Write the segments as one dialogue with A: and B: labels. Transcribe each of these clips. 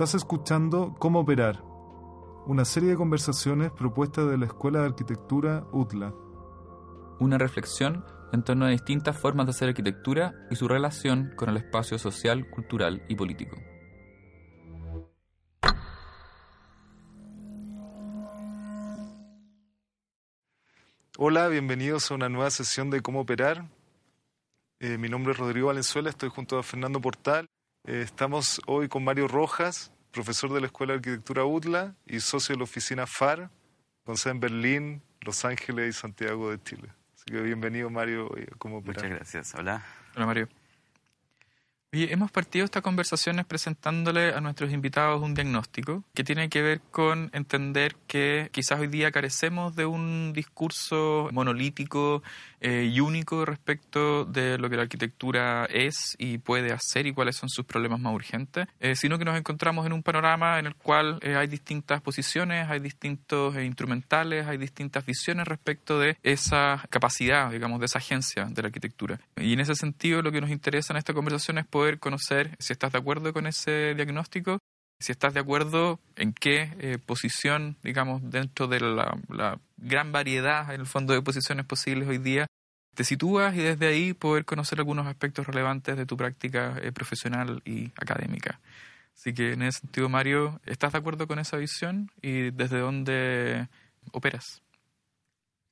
A: Estás escuchando Cómo Operar, una serie de conversaciones propuestas de la Escuela de Arquitectura UTLA.
B: Una reflexión en torno a distintas formas de hacer arquitectura y su relación con el espacio social, cultural y político.
A: Hola, bienvenidos a una nueva sesión de Cómo Operar. Eh, mi nombre es Rodrigo Valenzuela, estoy junto a Fernando Portal. Eh, estamos hoy con Mario Rojas, profesor de la Escuela de Arquitectura UTLA y socio de la oficina FAR, con sede en Berlín, Los Ángeles y Santiago de Chile. Así que bienvenido, Mario, a Cómo Operar.
C: Muchas gracias. Hola.
B: Hola, Mario. Hemos partido estas conversaciones presentándole a nuestros invitados un diagnóstico que tiene que ver con entender que quizás hoy día carecemos de un discurso monolítico eh, y único respecto de lo que la arquitectura es y puede hacer y cuáles son sus problemas más urgentes, eh, sino que nos encontramos en un panorama en el cual eh, hay distintas posiciones, hay distintos instrumentales, hay distintas visiones respecto de esa capacidad, digamos, de esa agencia de la arquitectura. Y en ese sentido, lo que nos interesa en esta conversación es poder conocer si estás de acuerdo con ese diagnóstico, si estás de acuerdo en qué eh, posición, digamos, dentro de la, gran variedad, en el fondo, de posiciones posibles hoy día, te sitúas y desde ahí poder conocer algunos aspectos relevantes de tu práctica eh, profesional y académica. Así que en ese sentido, Mario, ¿estás de acuerdo con esa visión y desde dónde operas?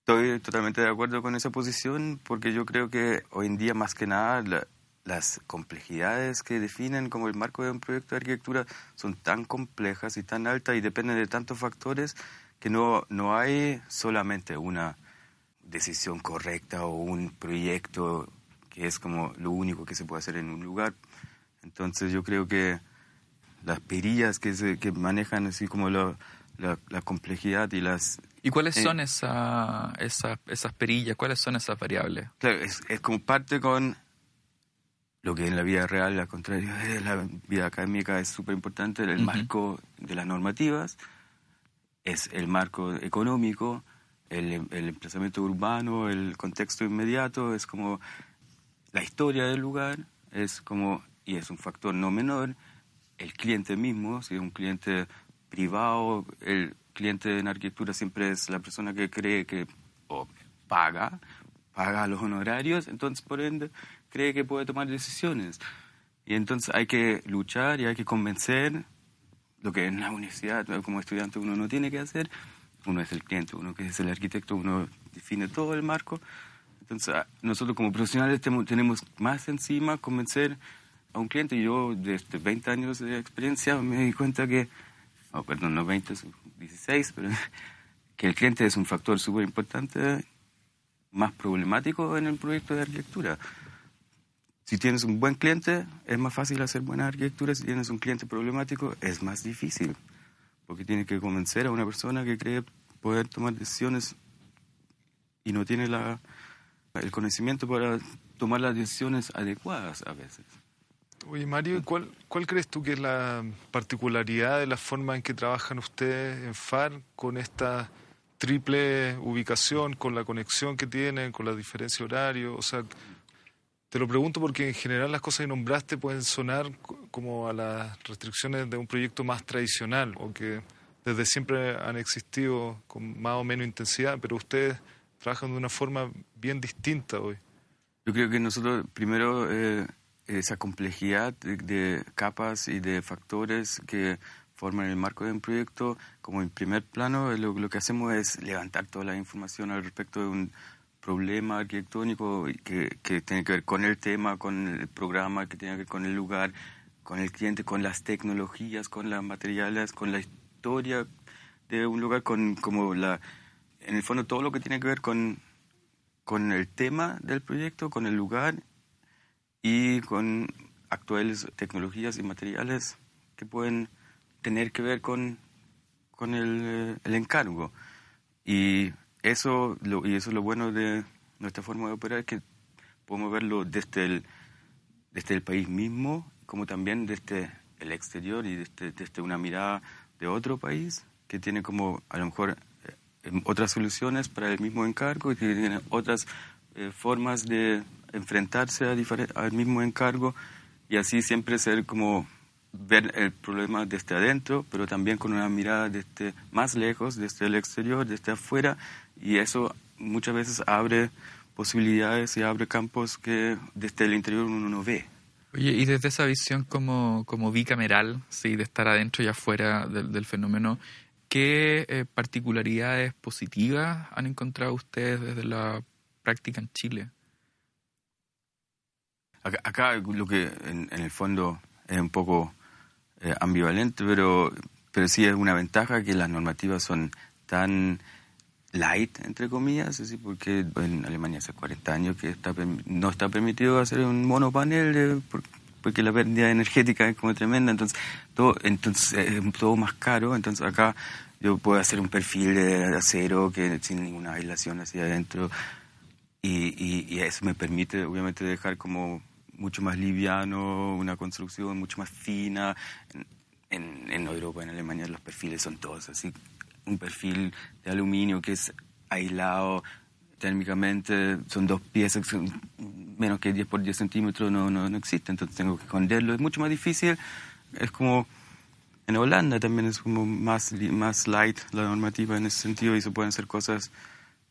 C: Estoy totalmente de acuerdo con esa posición porque yo creo que hoy en día más que nada las complejidades que definen como el marco de un proyecto de arquitectura son tan complejas y tan altas y dependen de tantos factores que no, no hay solamente una decisión correcta o un proyecto que es como lo único que se puede hacer en un lugar. Entonces yo creo que las perillas que, se, que manejan así como la, la, complejidad y las...
B: ¿Y cuáles eh, son esa, esa, esas perillas? ¿Cuáles son esas variables?
C: Claro, es, es como parte con lo que en la vida real, al contrario de la vida académica, es súper importante, el marco de las normativas, es el marco económico, el, el, emplazamiento urbano, el contexto inmediato, es como la historia del lugar, es como, y es un factor no menor, el cliente mismo, si es un cliente privado, el cliente en arquitectura siempre es la persona que cree que o paga, paga los honorarios, entonces por ende cree que puede tomar decisiones. Y entonces hay que luchar y hay que convencer lo que en la universidad como estudiante uno no tiene que hacer. Uno es el cliente, uno que es el arquitecto, uno define todo el marco. Entonces ah, nosotros como profesionales tenemos más encima convencer a un cliente. Yo desde 20 años de experiencia me di cuenta que, oh, perdón, no 20, 16, pero que el cliente es un factor súper importante, más problemático en el proyecto de arquitectura. Si tienes un buen cliente, es más fácil hacer buena arquitectura. Si tienes un cliente problemático, es más difícil. Porque tienes que convencer a una persona que cree poder tomar decisiones y no tiene la, el conocimiento para tomar las decisiones adecuadas a veces.
A: Oye, Mario, ¿cuál, ¿cuál crees tú que es la particularidad de la forma en que trabajan ustedes en FAR con esta triple ubicación, con la conexión que tienen, con la diferencia horario? O sea, te lo pregunto porque en general las cosas que nombraste pueden sonar como a las restricciones de un proyecto más tradicional o que desde siempre han existido con más o menos intensidad, pero ustedes trabajan de una forma bien distinta hoy.
C: Yo creo que nosotros primero eh, esa complejidad de, capas y de factores que forman el marco de un proyecto, como en primer plano, lo, lo que hacemos es levantar toda la información al respecto de un problema arquitectónico que, tiene que ver con el tema, con el programa, que tiene que ver con el lugar, con el cliente, con las tecnologías, con las materiales, con la historia de un lugar, con como la, en el fondo todo lo que tiene que ver con, con el tema del proyecto, con el lugar y con actuales tecnologías y materiales que pueden tener que ver con, con el, el encargo. Y eso lo, y eso es lo bueno de nuestra forma de operar, que podemos verlo desde el, desde el país mismo, como también desde el exterior y desde, desde una mirada de otro país que tiene como a lo mejor eh, otras soluciones para el mismo encargo y que tiene otras eh, formas de enfrentarse a al mismo encargo y así siempre ser como ver el problema desde adentro, pero también con una mirada desde más lejos, desde el exterior, desde afuera, y eso muchas veces abre posibilidades y abre campos que desde el interior uno no ve.
B: Oye, y desde esa visión como, como bicameral, sí, de estar adentro y afuera del, fenómeno, ¿qué eh, particularidades positivas han encontrado ustedes desde la práctica en Chile?
C: Acá, lo que en, el fondo es un poco eh, ambivalente, pero, pero sí es una ventaja que las normativas son tan light, entre comillas, así porque en Alemania hace 40 años que está, no está permitido hacer un monopanel porque la pérdida energética es como tremenda, entonces todo, entonces es todo más caro, entonces acá yo puedo hacer un perfil de acero que sin ninguna aislación hacia adentro y, y, eso me permite obviamente dejar como mucho más liviano, una construcción mucho más fina. En, en Europa, en Alemania, los perfiles son todos así un perfil de aluminio que es aislado térmicamente, son dos piezas, menos que 10 por 10 centímetros no, no, no existe, entonces tengo que esconderlo. Es mucho más difícil, es como en Holanda también es como más, más light la normativa en ese sentido y se pueden hacer cosas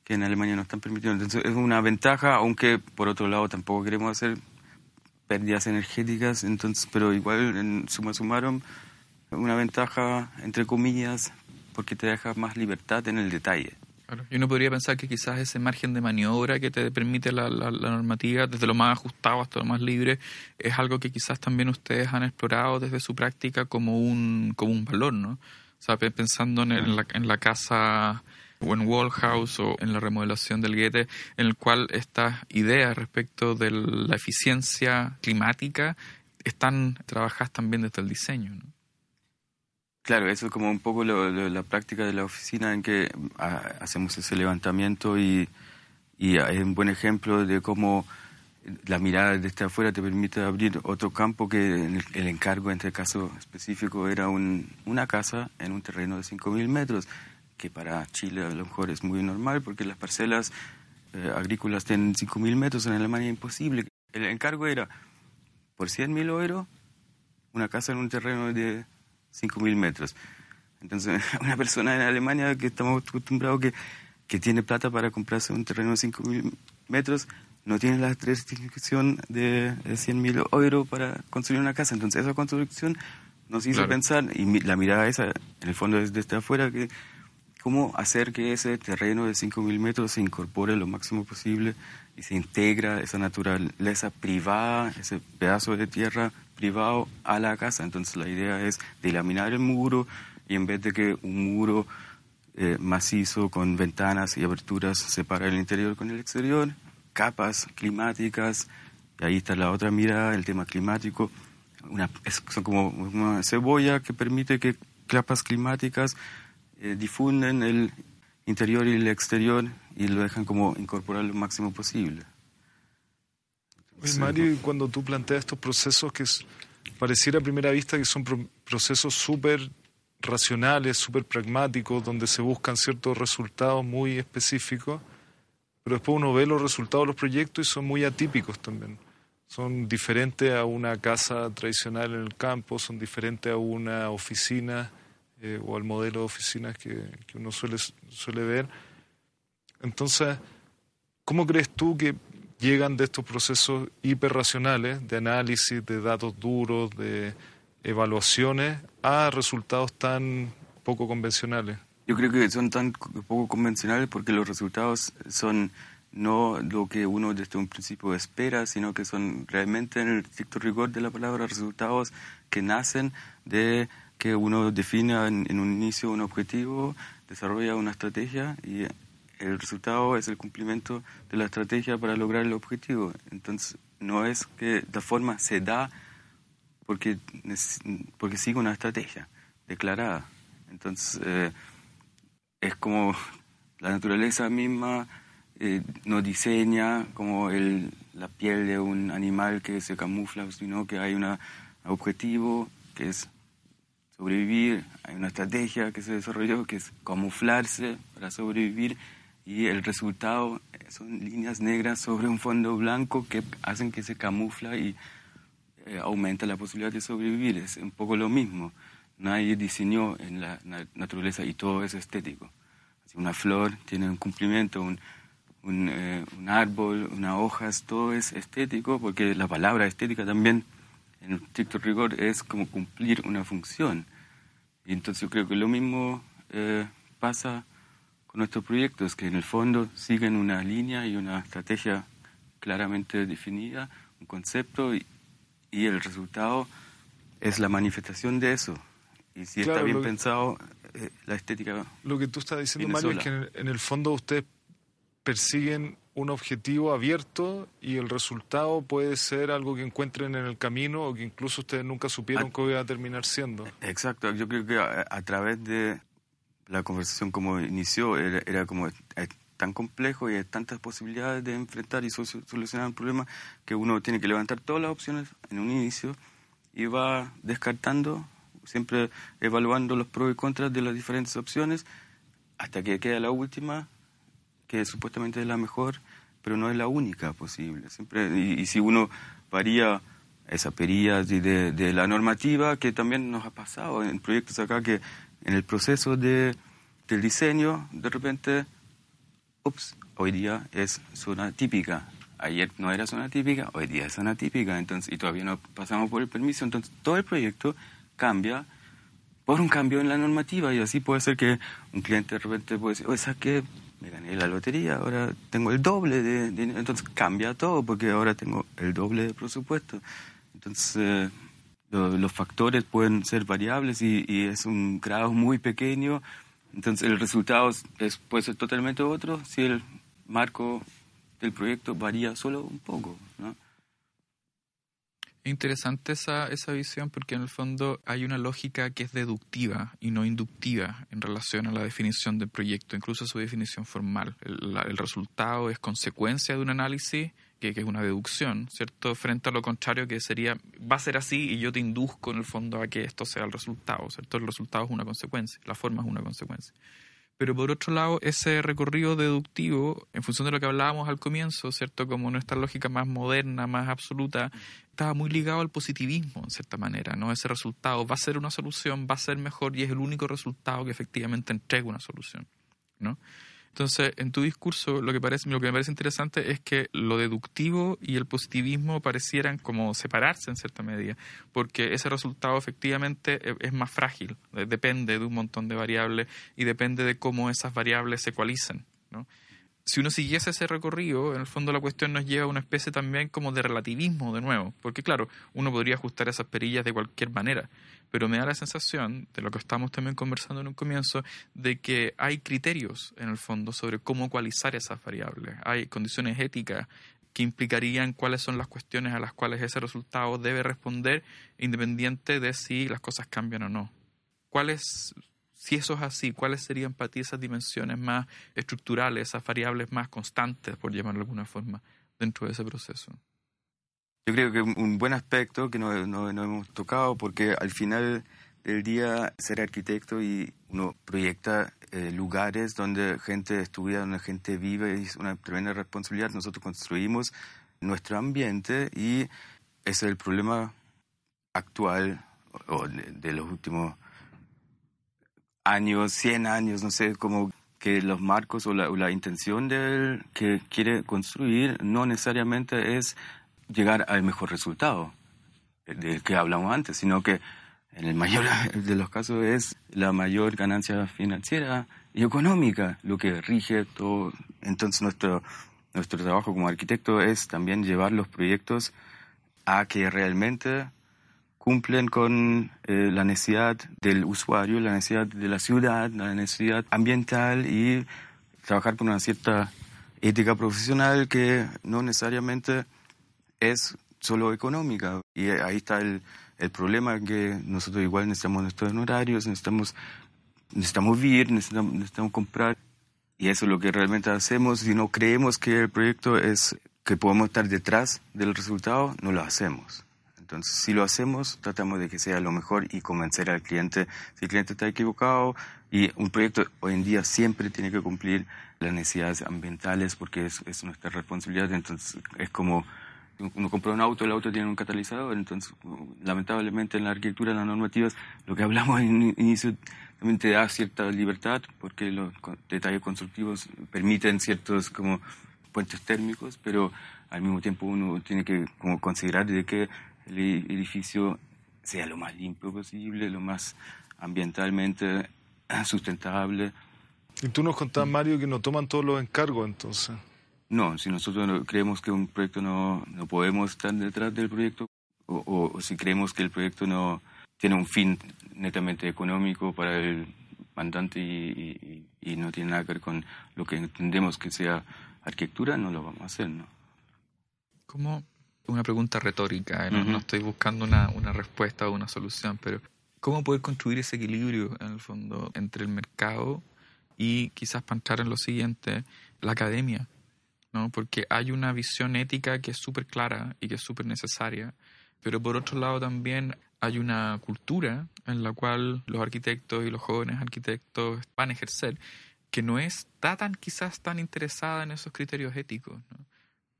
C: que en Alemania no están permitidas. Entonces es una ventaja, aunque por otro lado tampoco queremos hacer pérdidas energéticas, entonces, pero igual en suma sumaron una ventaja entre comillas porque te deja más libertad en el detalle.
B: Claro. Y uno podría pensar que quizás ese margen de maniobra que te permite la, la, normativa, desde lo más ajustado hasta lo más libre, es algo que quizás también ustedes han explorado desde su práctica como un, como un valor, ¿no? O pensando en, la, en la casa o en Wallhouse o en la remodelación del Goethe, en el cual estas ideas respecto de la eficiencia climática están trabajadas también desde el diseño. ¿no?
C: Claro, eso es como un poco la práctica de la oficina en que ah, hacemos ese levantamiento y, y es un buen ejemplo de cómo la mirada desde afuera te permite abrir otro campo que el, encargo en este caso específico era un, una casa en un terreno de 5.000 metros, que para Chile a lo mejor es muy normal porque las parcelas eh, agrícolas tienen 5.000 metros, en Alemania es imposible. El encargo era por 100.000 euros una casa en un terreno de 5.000 metros. Entonces, una persona en Alemania que estamos acostumbrados que, que tiene plata para comprarse un terreno de 5.000 metros, no tiene la restricción de 100.000 euros para construir una casa. Entonces, esa construcción nos hizo pensar, y la mirada esa, en el fondo desde afuera, que cómo hacer que ese terreno de 5.000 metros se incorpore lo máximo posible y se integra esa naturaleza privada, ese pedazo de tierra privado a la casa. Entonces la idea es delaminar el muro y en vez de que un muro eh, macizo con ventanas y aberturas separa el interior con el exterior, capas climáticas, y ahí está la otra mirada, el tema climático, son como una cebolla que permite que capas climáticas eh, difunden el interior y el exterior y lo dejan como incorporar lo máximo posible.
A: Mario, cuando tú planteas estos procesos que pareciera a primera vista que son procesos súper racionales, súper pragmáticos, donde se buscan ciertos resultados muy específicos, pero después uno ve los resultados de los proyectos y son muy atípicos también. Son diferentes a una casa tradicional en el campo, son diferentes a una oficina eh, o al modelo de oficinas que, que uno suele, suele ver. Entonces, ¿cómo crees tú que llegan de estos procesos hiperracionales de análisis, de datos duros, de evaluaciones, a resultados tan poco convencionales?
C: Yo creo que son tan poco convencionales porque los resultados son no lo que uno desde un principio espera, sino que son realmente en el estricto rigor de la palabra resultados que nacen de que uno define en, un inicio un objetivo, desarrolla una estrategia y el resultado es el cumplimiento de la estrategia para lograr el objetivo. Entonces, no es que la forma se da porque, porque sigue una estrategia declarada. Entonces, eh, es como la naturaleza misma eh, no diseña como el, la piel de un animal que se camufla, sino que hay un objetivo que es sobrevivir, hay una estrategia que se desarrolló que es camuflarse para sobrevivir y el resultado son líneas negras sobre un fondo blanco que hacen que se camufla y eh, aumenta la posibilidad de sobrevivir. Es un poco lo mismo. Nadie diseñó en la naturaleza y todo es estético. Una flor tiene un cumplimiento, un, un, eh, un árbol, unas hojas, todo es estético, porque la palabra estética también, en estricto rigor, es como cumplir una función. Y entonces yo creo que lo mismo eh, pasa con nuestros proyectos, que en el fondo siguen una línea y una estrategia claramente definida, un concepto, y, y el resultado es la manifestación de eso. Y si está bien pensado, eh, la estética.
A: Lo que tú estás diciendo, Mario, es que en el, fondo ustedes persiguen un objetivo abierto y el resultado puede ser algo que encuentren en el camino o que incluso ustedes nunca supieron que iba a terminar siendo.
C: Exacto, yo creo que a, través de la conversación como inició, era, como tan complejo y hay tantas posibilidades de enfrentar y solucionar un problema que uno tiene que levantar todas las opciones en un inicio y va descartando siempre evaluando los pros y contras de las diferentes opciones hasta que queda la última, que supuestamente es la mejor, pero no es la única posible. Siempre, y, si uno varía esa perilla de, de, la normativa, que también nos ha pasado en proyectos acá, que en el proceso de, del diseño, de repente, ups, hoy día es zona típica. Ayer no era zona típica, hoy día es zona típica, entonces, y todavía no pasamos por el permiso, entonces todo el proyecto cambia por un cambio en la normativa y así puede ser que un cliente de repente puede decir, oye, ¿sabes qué? Me gané la lotería, ahora tengo el doble de dinero, entonces cambia todo porque ahora tengo el doble de presupuesto. Entonces, los factores pueden ser variables y, es un grado muy pequeño, entonces el resultado es, puede ser totalmente otro si el marco del proyecto varía solo un poco, ¿no?
B: Interesante esa, esa visión porque en el fondo hay una lógica que es deductiva y no inductiva en relación a la definición del proyecto, incluso su definición formal. El, resultado es consecuencia de un análisis que, que, es una deducción, ¿cierto? Frente a lo contrario que sería, va a ser así y yo te induzco en el fondo a que esto sea el resultado, ¿cierto? El resultado es una consecuencia, la forma es una consecuencia. Pero por otro lado, ese recorrido deductivo, en función de lo que hablábamos al comienzo, ¿cierto? Como nuestra lógica más moderna, más absoluta, estaba muy ligado al positivismo, en cierta manera, ¿no? Ese resultado va a ser una solución, va a ser mejor y es el único resultado que efectivamente entrega una solución, ¿no? Entonces, en tu discurso, lo que, parece, lo que me parece interesante es que lo deductivo y el positivismo parecieran como separarse en cierta medida, porque ese resultado efectivamente e, es más frágil, depende de un montón de variables y depende de cómo esas variables se ecualizan. ¿no? Si uno siguiese ese recorrido, en el fondo la cuestión nos lleva a una especie también como de relativismo de nuevo, porque claro, uno podría ajustar esas perillas de cualquier manera, pero me da la sensación, de lo que estamos también conversando en un comienzo, de que hay criterios en el fondo sobre cómo ecualizar esas variables, hay condiciones éticas que implicarían cuáles son las cuestiones a las cuales ese resultado debe responder, independiente de si las cosas cambian o no. ¿Cuáles si eso es así, ¿cuáles serían para ti esas dimensiones más estructurales, esas variables más constantes, por llamarlo de alguna forma, dentro de ese proceso?
C: Yo creo que un buen aspecto que no, no, hemos tocado, porque al final del día ser arquitecto y uno proyecta eh, lugares donde gente estudia, donde gente vive, es una tremenda responsabilidad. Nosotros construimos nuestro ambiente y ese es el problema actual o de los últimos años, 100 años, no sé, como que los marcos o la, intención del que quiere construir no necesariamente es llegar al mejor resultado del que hablamos antes, sino que en el mayor de los casos es la mayor ganancia financiera y económica lo que rige todo. Entonces nuestro, nuestro trabajo como arquitecto es también llevar los proyectos a que realmente cumplen con eh, la necesidad del usuario, la necesidad de la ciudad, la necesidad ambiental y trabajar con una cierta ética profesional que no necesariamente es solo económica. Y ahí está el, el problema que nosotros igual necesitamos nuestros honorarios, necesitamos, necesitamos vivir, necesitamos, necesitamos comprar. Y eso es lo que realmente hacemos. Si no creemos que el proyecto es que podemos estar detrás del resultado, no lo hacemos. Entonces, si lo hacemos, tratamos de que sea lo mejor y convencer al cliente si el cliente está equivocado. Y un proyecto hoy en día siempre tiene que cumplir las necesidades ambientales porque es, nuestra responsabilidad. Entonces, es como uno compra un auto, el auto tiene un catalizador, entonces lamentablemente en la arquitectura, en las normativas, lo que hablamos en inicio también te da cierta libertad porque los detalles constructivos permiten ciertos como puentes térmicos, pero al mismo tiempo uno tiene que como considerar de que el edificio sea lo más limpio posible, lo más ambientalmente sustentable.
A: Y tú nos contabas, Mario, que no toman todos los encargos entonces.
C: No, si nosotros creemos que un proyecto no, no podemos estar detrás del proyecto o, o, si creemos que el proyecto no tiene un fin netamente económico para el mandante y, y, no tiene nada que ver con lo que entendemos que sea arquitectura, no lo vamos a hacer, ¿no?
B: Como una pregunta retórica, no, no estoy buscando una, una respuesta o una solución, pero ¿cómo poder construir ese equilibrio, en el fondo, entre el mercado y quizás para entrar en lo siguiente, la academia? ¿no? Porque hay una visión ética que es súper clara y que es súper necesaria, pero por otro lado también hay una cultura en la cual los arquitectos y los jóvenes arquitectos van a ejercer que no está tan quizás tan interesada en esos criterios éticos.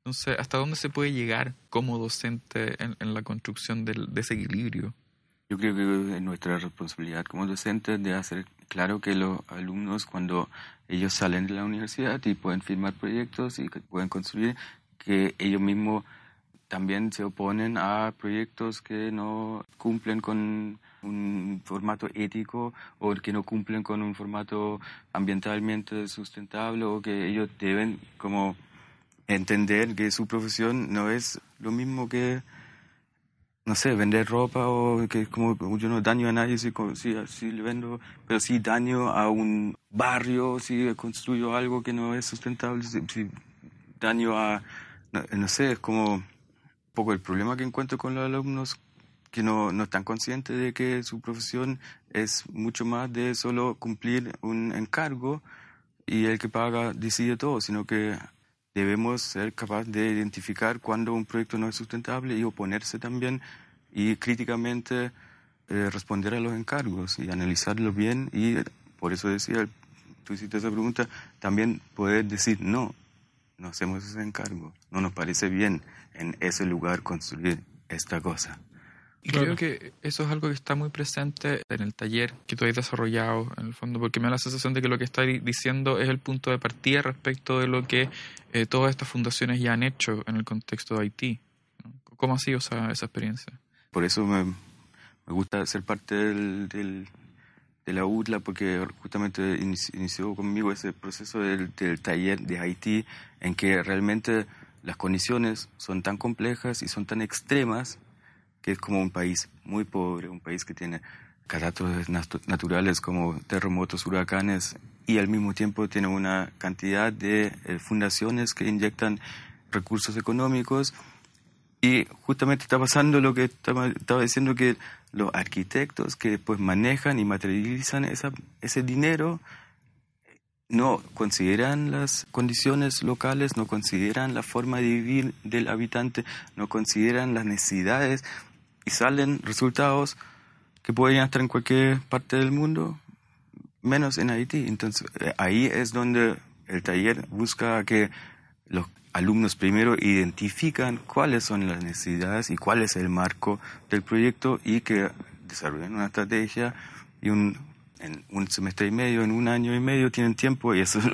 B: Entonces, ¿hasta dónde se puede llegar como docente en, la construcción del, de ese equilibrio?
C: Yo creo que es nuestra responsabilidad como docentes de hacer claro que los alumnos cuando ellos salen de la universidad y pueden firmar proyectos y pueden construir, que ellos mismos también se oponen a proyectos que no cumplen con un formato ético o que no cumplen con un formato ambientalmente sustentable o que ellos deben como entender que su profesión no es lo mismo que no sé, vender ropa o que es como yo no daño a nadie si, si, le vendo, pero sí daño a un barrio, si construyo algo que no es sustentable, si, daño a, no, sé, es como un poco el problema que encuentro con los alumnos que no, no están conscientes de que su profesión es mucho más de solo cumplir un encargo y el que paga decide todo, sino que debemos ser capaces de identificar cuando un proyecto no es sustentable y oponerse también y críticamente eh, responder a los encargos y analizarlos bien y por eso decía, tú hiciste esa pregunta, también poder decir no, no hacemos ese encargo, no nos parece bien en ese lugar construir esta cosa.
B: Y creo que eso es algo que está muy presente en el taller que tú has desarrollado, en el fondo, porque me da la sensación de que lo que estás diciendo es el punto de partida respecto de lo que eh, todas estas fundaciones ya han hecho en el contexto de Haití. ¿Cómo ha sido esa, esa experiencia?
C: Por eso me, me gusta ser parte del, del, de la UTLA, porque justamente inició conmigo ese proceso del, del taller de Haití, en que realmente las condiciones son tan complejas y son tan extremas es como un país muy pobre, un país que tiene catástrofes naturales como terremotos, huracanes y al mismo tiempo tiene una cantidad de eh, fundaciones que inyectan recursos económicos. Y justamente está pasando lo que estaba, diciendo que los arquitectos que pues manejan y materializan ese dinero no consideran las condiciones locales, no consideran la forma de vivir del habitante, no consideran las necesidades y salen resultados que pueden estar en cualquier parte del mundo, menos en Haití. Entonces eh, ahí es donde el taller busca que los alumnos primero identifican cuáles son las necesidades y cuál es el marco del proyecto y que desarrollen una estrategia y un, en un semestre y medio, en un año y medio tienen tiempo y eso es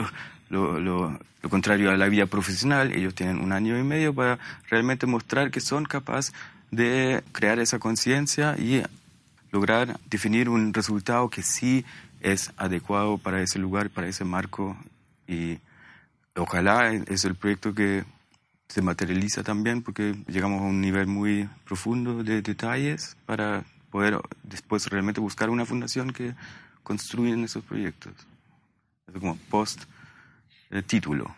C: lo, lo, lo contrario a la vida profesional, ellos tienen un año y medio para realmente mostrar que son capaces de crear esa conciencia y lograr definir un resultado que sí es adecuado para ese lugar, para ese marco y ojalá es el proyecto que se materializa también porque llegamos a un nivel muy profundo de detalles para poder después realmente buscar una fundación que construya esos proyectos. Como post título.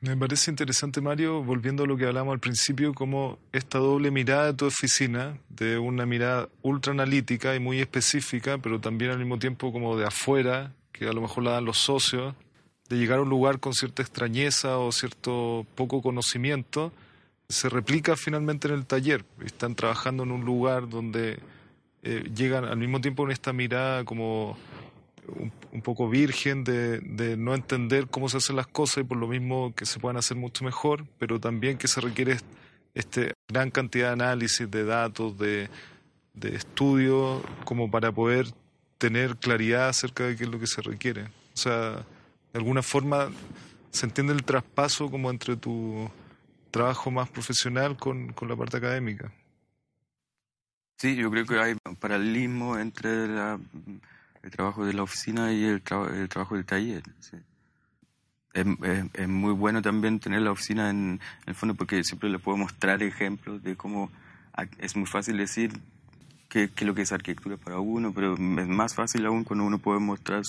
A: Me parece interesante, Mario, volviendo a lo que hablamos al principio, como esta doble mirada de tu oficina, de una mirada ultra analítica y muy específica, pero también al mismo tiempo como de afuera, que a lo mejor la dan los socios, de llegar a un lugar con cierta extrañeza o cierto poco conocimiento, se replica finalmente en el taller. Están trabajando en un lugar donde eh, llegan al mismo tiempo con esta mirada como un, poco virgen de, de, no entender cómo se hacen las cosas y por lo mismo que se puedan hacer mucho mejor, pero también que se requiere esta gran cantidad de análisis, de datos, de, de estudios, como para poder tener claridad acerca de qué es lo que se requiere. O sea, de alguna forma se entiende el traspaso como entre tu trabajo más profesional con, con la parte académica.
C: Sí, yo creo que hay un paralelismo entre el trabajo de la oficina y el, el trabajo del taller. Es, es, muy bueno también tener la oficina en, el fondo porque siempre le puedo mostrar ejemplos de cómo es muy fácil decir qué, es lo que es arquitectura para uno, pero es más fácil aún cuando uno puede mostrar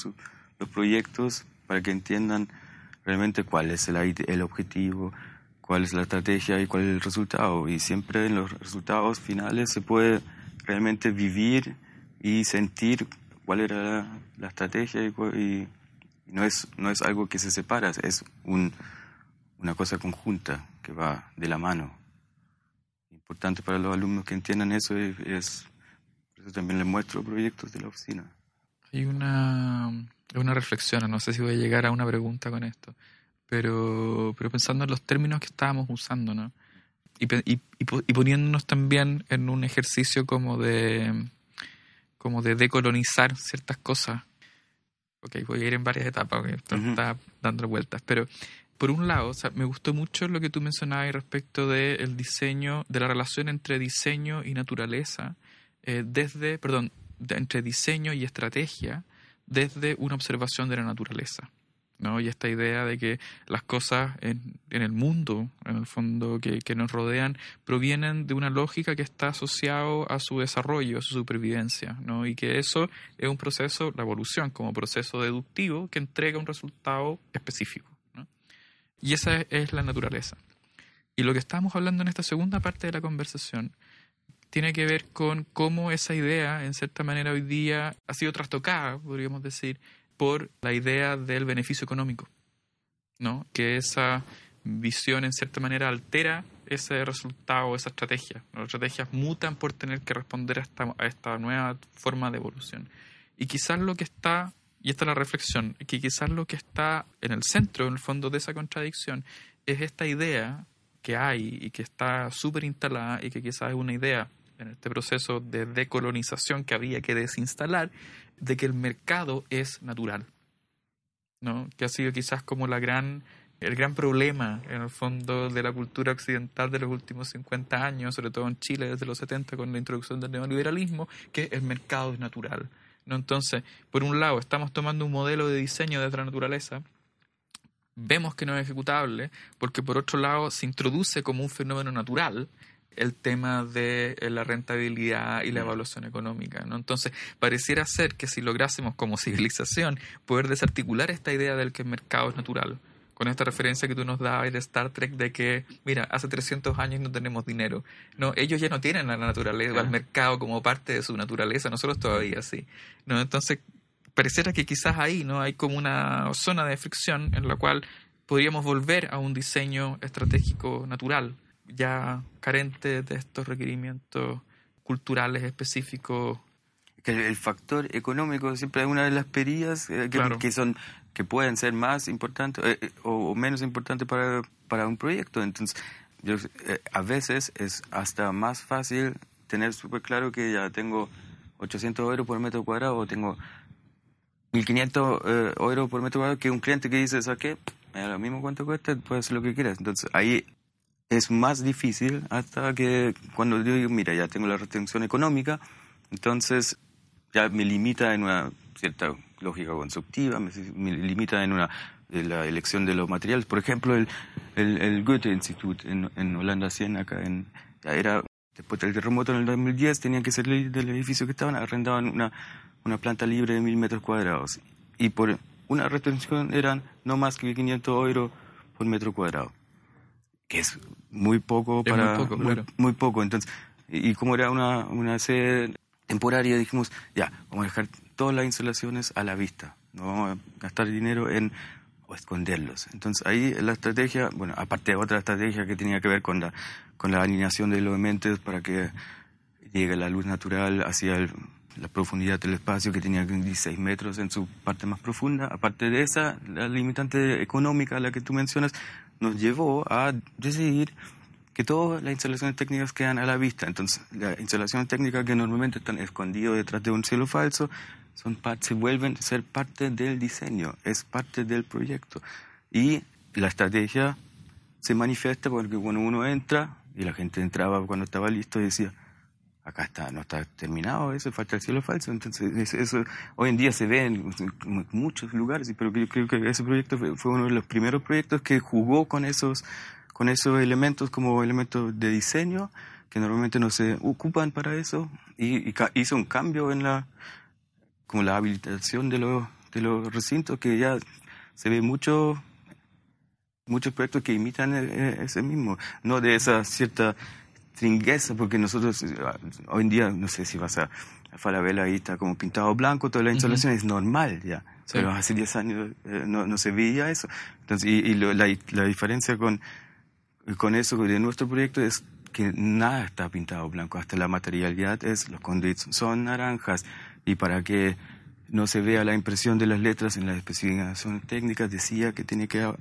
C: los proyectos para que entiendan realmente cuál es el, el objetivo, cuál es la estrategia y cuál es el resultado. Y siempre en los resultados finales se puede realmente vivir y sentir cuál era la, estrategia y, no, es, no es algo que se separa, es un, una cosa conjunta que va de la mano. Importante para los alumnos que entiendan eso es, por eso también les muestro proyectos de la oficina.
B: Hay una, una reflexión, no sé si voy a llegar a una pregunta con esto, pero, pero pensando en los términos que estábamos usando, ¿no? y, y, poniéndonos también en un ejercicio como de como de decolonizar ciertas cosas. Ok, voy a ir en varias etapas, okay, está dando vueltas, pero por un lado, o sea, me gustó mucho lo que tú mencionabas respecto del diseño, de la relación entre diseño y naturaleza, eh, desde, perdón, entre diseño y estrategia, desde una observación de la naturaleza. ¿No? Y esta idea de que las cosas en, en el mundo, en el fondo, que, que, nos rodean, provienen de una lógica que está asociado a su desarrollo, a su supervivencia, ¿no? Y que eso es un proceso, la evolución como proceso deductivo que entrega un resultado específico, ¿no? Y esa es la naturaleza. Y lo que estamos hablando en esta segunda parte de la conversación tiene que ver con cómo esa idea, en cierta manera, hoy día ha sido trastocada, podríamos decir, por la idea del beneficio económico, ¿no? Que esa visión en cierta manera altera ese resultado, esa estrategia. Las estrategias mutan por tener que responder a esta, a esta nueva forma de evolución. Y quizás lo que está, y esta es la reflexión, que quizás lo que está en el centro, en el fondo de esa contradicción, es esta idea que hay y que está súper instalada y que quizás es una idea en este proceso de decolonización que había que desinstalar, de que el mercado es natural, ¿no? que ha sido quizás como la gran, el gran problema en el fondo de la cultura occidental de los últimos 50 años, sobre todo en Chile desde los 70 con la introducción del neoliberalismo, que el mercado es natural. ¿no? Entonces, por un lado, estamos tomando un modelo de diseño de la naturaleza, vemos que no es ejecutable, porque por otro lado se introduce como un fenómeno natural, el tema de eh, la rentabilidad y la evaluación económica. ¿no? Entonces, pareciera ser que si lográsemos como civilización poder desarticular esta idea del que el mercado es natural, con esta referencia que tú nos dabas de Star Trek de que, mira, hace 300 años no tenemos dinero. No, ellos ya no tienen la naturaleza, el mercado como parte de su naturaleza, nosotros todavía sí. ¿no? Entonces, pareciera que quizás ahí no hay como una zona de fricción en la cual podríamos volver a un diseño estratégico natural ya carente de estos requerimientos culturales específicos.
C: Que el factor económico siempre es una de las perillas eh, que, son que pueden ser más importantes eh, eh, o, menos importantes para, para un proyecto. Entonces, a veces es hasta más fácil tener súper claro que ya tengo 800 euros por metro cuadrado o tengo 1500 euros por metro cuadrado que un cliente que dice, ¿sabes qué? Lo mismo cuánto cuesta, puedes hacer lo que quieras. Entonces ahí es más difícil hasta que cuando yo digo, mira, ya tengo la restricción económica, entonces ya me limita en una cierta lógica constructiva, me, limita en una la elección de los materiales. Por ejemplo, el, el, Goethe Institut en, en Holanda, Siena, acá en, era, después del terremoto en el 2010, tenían que salir del edificio que estaban, arrendaban una, una planta libre de mil metros cuadrados. Y por una restricción eran no más que 500 euros por metro cuadrado que es muy poco para... Muy poco, Entonces, y, como era una, una sede temporaria, dijimos, ya, vamos a dejar todas las instalaciones a la vista, no vamos a gastar dinero en o esconderlos. Entonces ahí la estrategia, bueno, aparte de otra estrategia que tenía que ver con la, con la alineación de los elementos para que llegue la luz natural hacia la profundidad del espacio que tenía 16 metros en su parte más profunda. Aparte de esa, la limitante económica, la que tú mencionas, nos llevó a decidir que todas las instalaciones técnicas quedan a la vista. Entonces, las instalaciones técnicas que normalmente están escondidas detrás de un cielo falso se vuelven a ser parte del diseño, es parte del proyecto. Y la estrategia se manifiesta porque cuando uno entra, y la gente entraba cuando estaba listo y decía, acá está, no está terminado eso, falta el cielo falso. Entonces, eso hoy en día se ve en, muchos lugares, pero creo que ese proyecto fue, uno de los primeros proyectos que jugó con esos, con esos elementos como elementos de diseño que normalmente no se ocupan para eso y, hizo un cambio en la como la habilitación de los de los recintos que ya se ve mucho muchos proyectos que imitan e, e, ese mismo no de esa cierta tringueza, porque nosotros eh, hoy en día, no sé si vas a, Falabella ahí está como pintado blanco, toda la instalación es normal ya, pero hace 10 años eh, no, no, se veía eso. Entonces, y, la, la, diferencia con, con eso de nuestro proyecto es que nada está pintado blanco, hasta la materialidad es, los conduits son naranjas, y para que no se vea la impresión de las letras en las especificaciones técnicas, decía que tiene que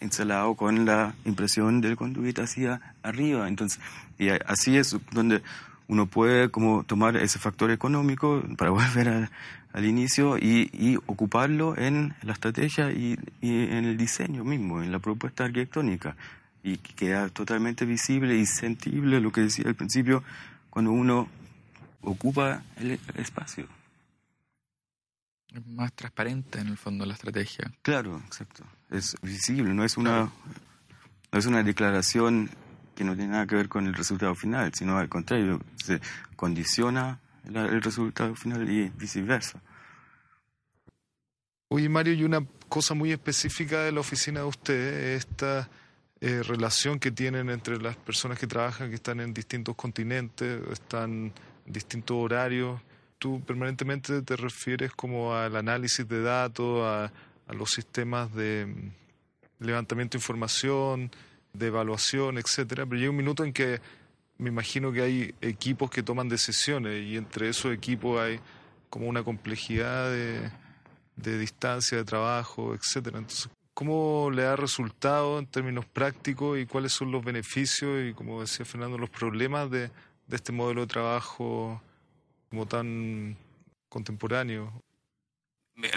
C: instalado con la impresión del conduit hacia arriba. Entonces, y así es donde uno puede como tomar ese factor económico para volver al inicio y, y, ocuparlo en la estrategia y, y, en el diseño mismo, en la propuesta arquitectónica. Y queda totalmente visible y sentible lo que decía al principio cuando uno ocupa el espacio.
B: Es más transparente en el fondo la estrategia.
C: Claro, exacto. Es visible, no es una, no es una declaración que no tiene nada que ver con el resultado final, sino al contrario, se condiciona el resultado final y viceversa.
A: Oye, Mario, y una cosa muy específica de la oficina de usted, esta eh, relación que tienen entre las personas que trabajan, que están en distintos continentes, están en distintos horarios tú permanentemente te refieres como al análisis de datos, a, los sistemas de mm, levantamiento de información, de evaluación, etcétera, pero llega un minuto en que me imagino que hay equipos que toman decisiones y entre esos equipos hay como una complejidad de, de distancia de trabajo, etcétera. Entonces, ¿cómo le ha resultado en términos prácticos y cuáles son los beneficios y, como decía Fernando, los problemas de, de este modelo de trabajo como tan contemporáneo.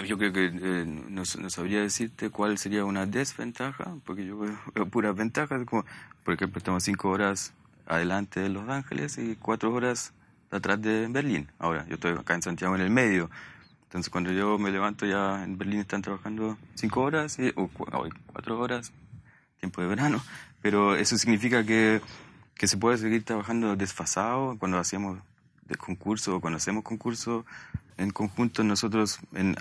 C: Yo creo que eh, no, sabría decirte cuál sería una desventaja, porque yo veo puras ventajas, como por ejemplo estamos cinco horas adelante de Los Ángeles y cuatro horas atrás de Berlín. Ahora, yo estoy acá en Santiago en el medio, entonces cuando yo me levanto ya en Berlín están trabajando cinco horas, o cuatro horas, tiempo de verano, pero eso significa que, que se puede seguir trabajando desfasado cuando hacíamos de concurso, cuando hacemos concurso en conjunto, nosotros, en,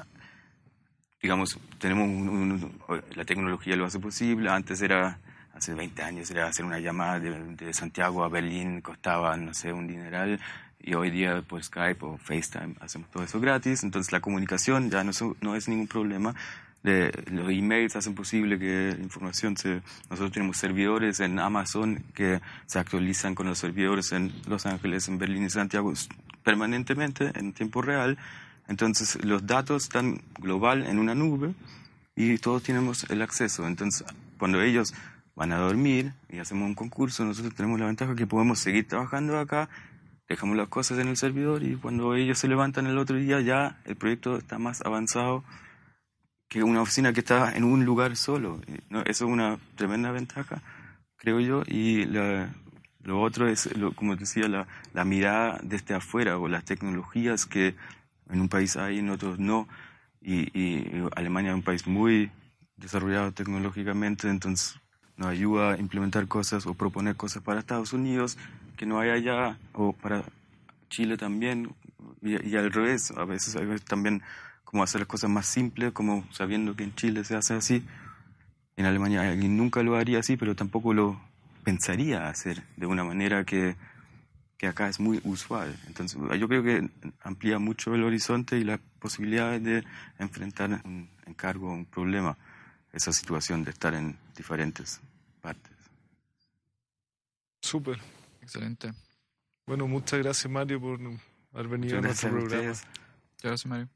C: digamos, tenemos la tecnología lo hace posible. Antes era, hace 20 años, era hacer una llamada de, Santiago a Berlín, costaba, no sé, un dineral. Y hoy día, por Skype o FaceTime, hacemos todo eso gratis. Entonces, la comunicación ya no, no es ningún problema los emails hacen posible que información se... Nosotros tenemos servidores en Amazon que se actualizan con los servidores en Los Ángeles, en Berlín y Santiago permanentemente en tiempo real. Entonces los datos están global en una nube y todos tenemos el acceso. Entonces cuando ellos van a dormir y hacemos un concurso, nosotros tenemos la ventaja que podemos seguir trabajando acá, dejamos las cosas en el servidor y cuando ellos se levantan el otro día ya el proyecto está más avanzado que una oficina que está en un lugar solo. Eso es una tremenda ventaja, creo yo. Y lo otro es, como decía, la, la, mirada desde afuera o las tecnologías que en un país hay, en otros no. Y, Alemania es un país muy desarrollado tecnológicamente, entonces nos ayuda a implementar cosas o proponer cosas para Estados Unidos que no hay allá, o para Chile también, y, y al revés, a veces, a veces también como hacer las cosas más simples, como sabiendo que en Chile se hace así. En Alemania alguien nunca lo haría así, pero tampoco lo pensaría hacer de una manera que, que acá es muy usual. Entonces, yo creo que amplía mucho el horizonte y las posibilidades de enfrentar un encargo, un problema, esa situación de estar en diferentes partes.
A: Súper.
B: Excelente.
A: Bueno, muchas gracias Mario por haber venido a nuestro programa.
B: Gracias Mario.